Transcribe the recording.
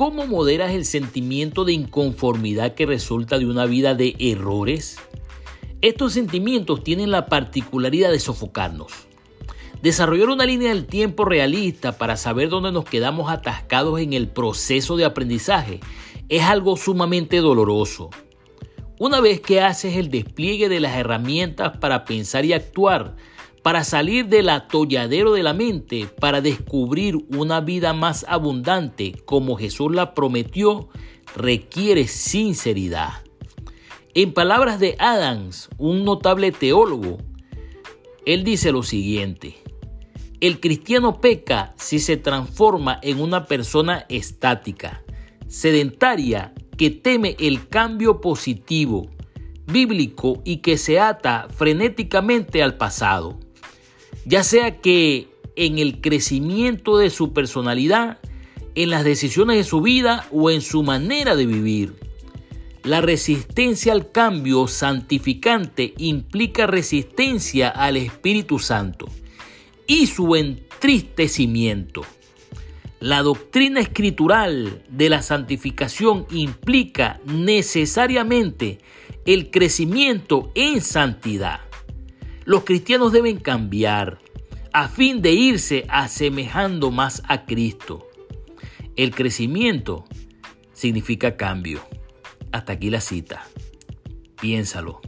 cómo moderas el sentimiento de inconformidad que resulta de una vida de errores? Estos sentimientos tienen la particularidad de sofocarnos. Desarrollar una línea del tiempo realista para saber dónde nos quedamos atascados en el proceso de aprendizaje es algo sumamente doloroso. Una vez que haces el despliegue de las herramientas para pensar y actuar, para salir del atolladero de la mente, para descubrir una vida más abundante como Jesús la prometió, requiere sinceridad. En palabras de Adams, un notable teólogo, él dice lo siguiente, el cristiano peca si se transforma en una persona estática, sedentaria, que teme el cambio positivo, bíblico y que se ata frenéticamente al pasado, ya sea que en el crecimiento de su personalidad, en las decisiones de su vida o en su manera de vivir. La resistencia al cambio santificante implica resistencia al Espíritu Santo y su entristecimiento. La doctrina escritural de la santificación implica necesariamente el crecimiento en santidad. Los cristianos deben cambiar a fin de irse asemejando más a Cristo. El crecimiento significa cambio. Hasta aquí la cita. Piénsalo.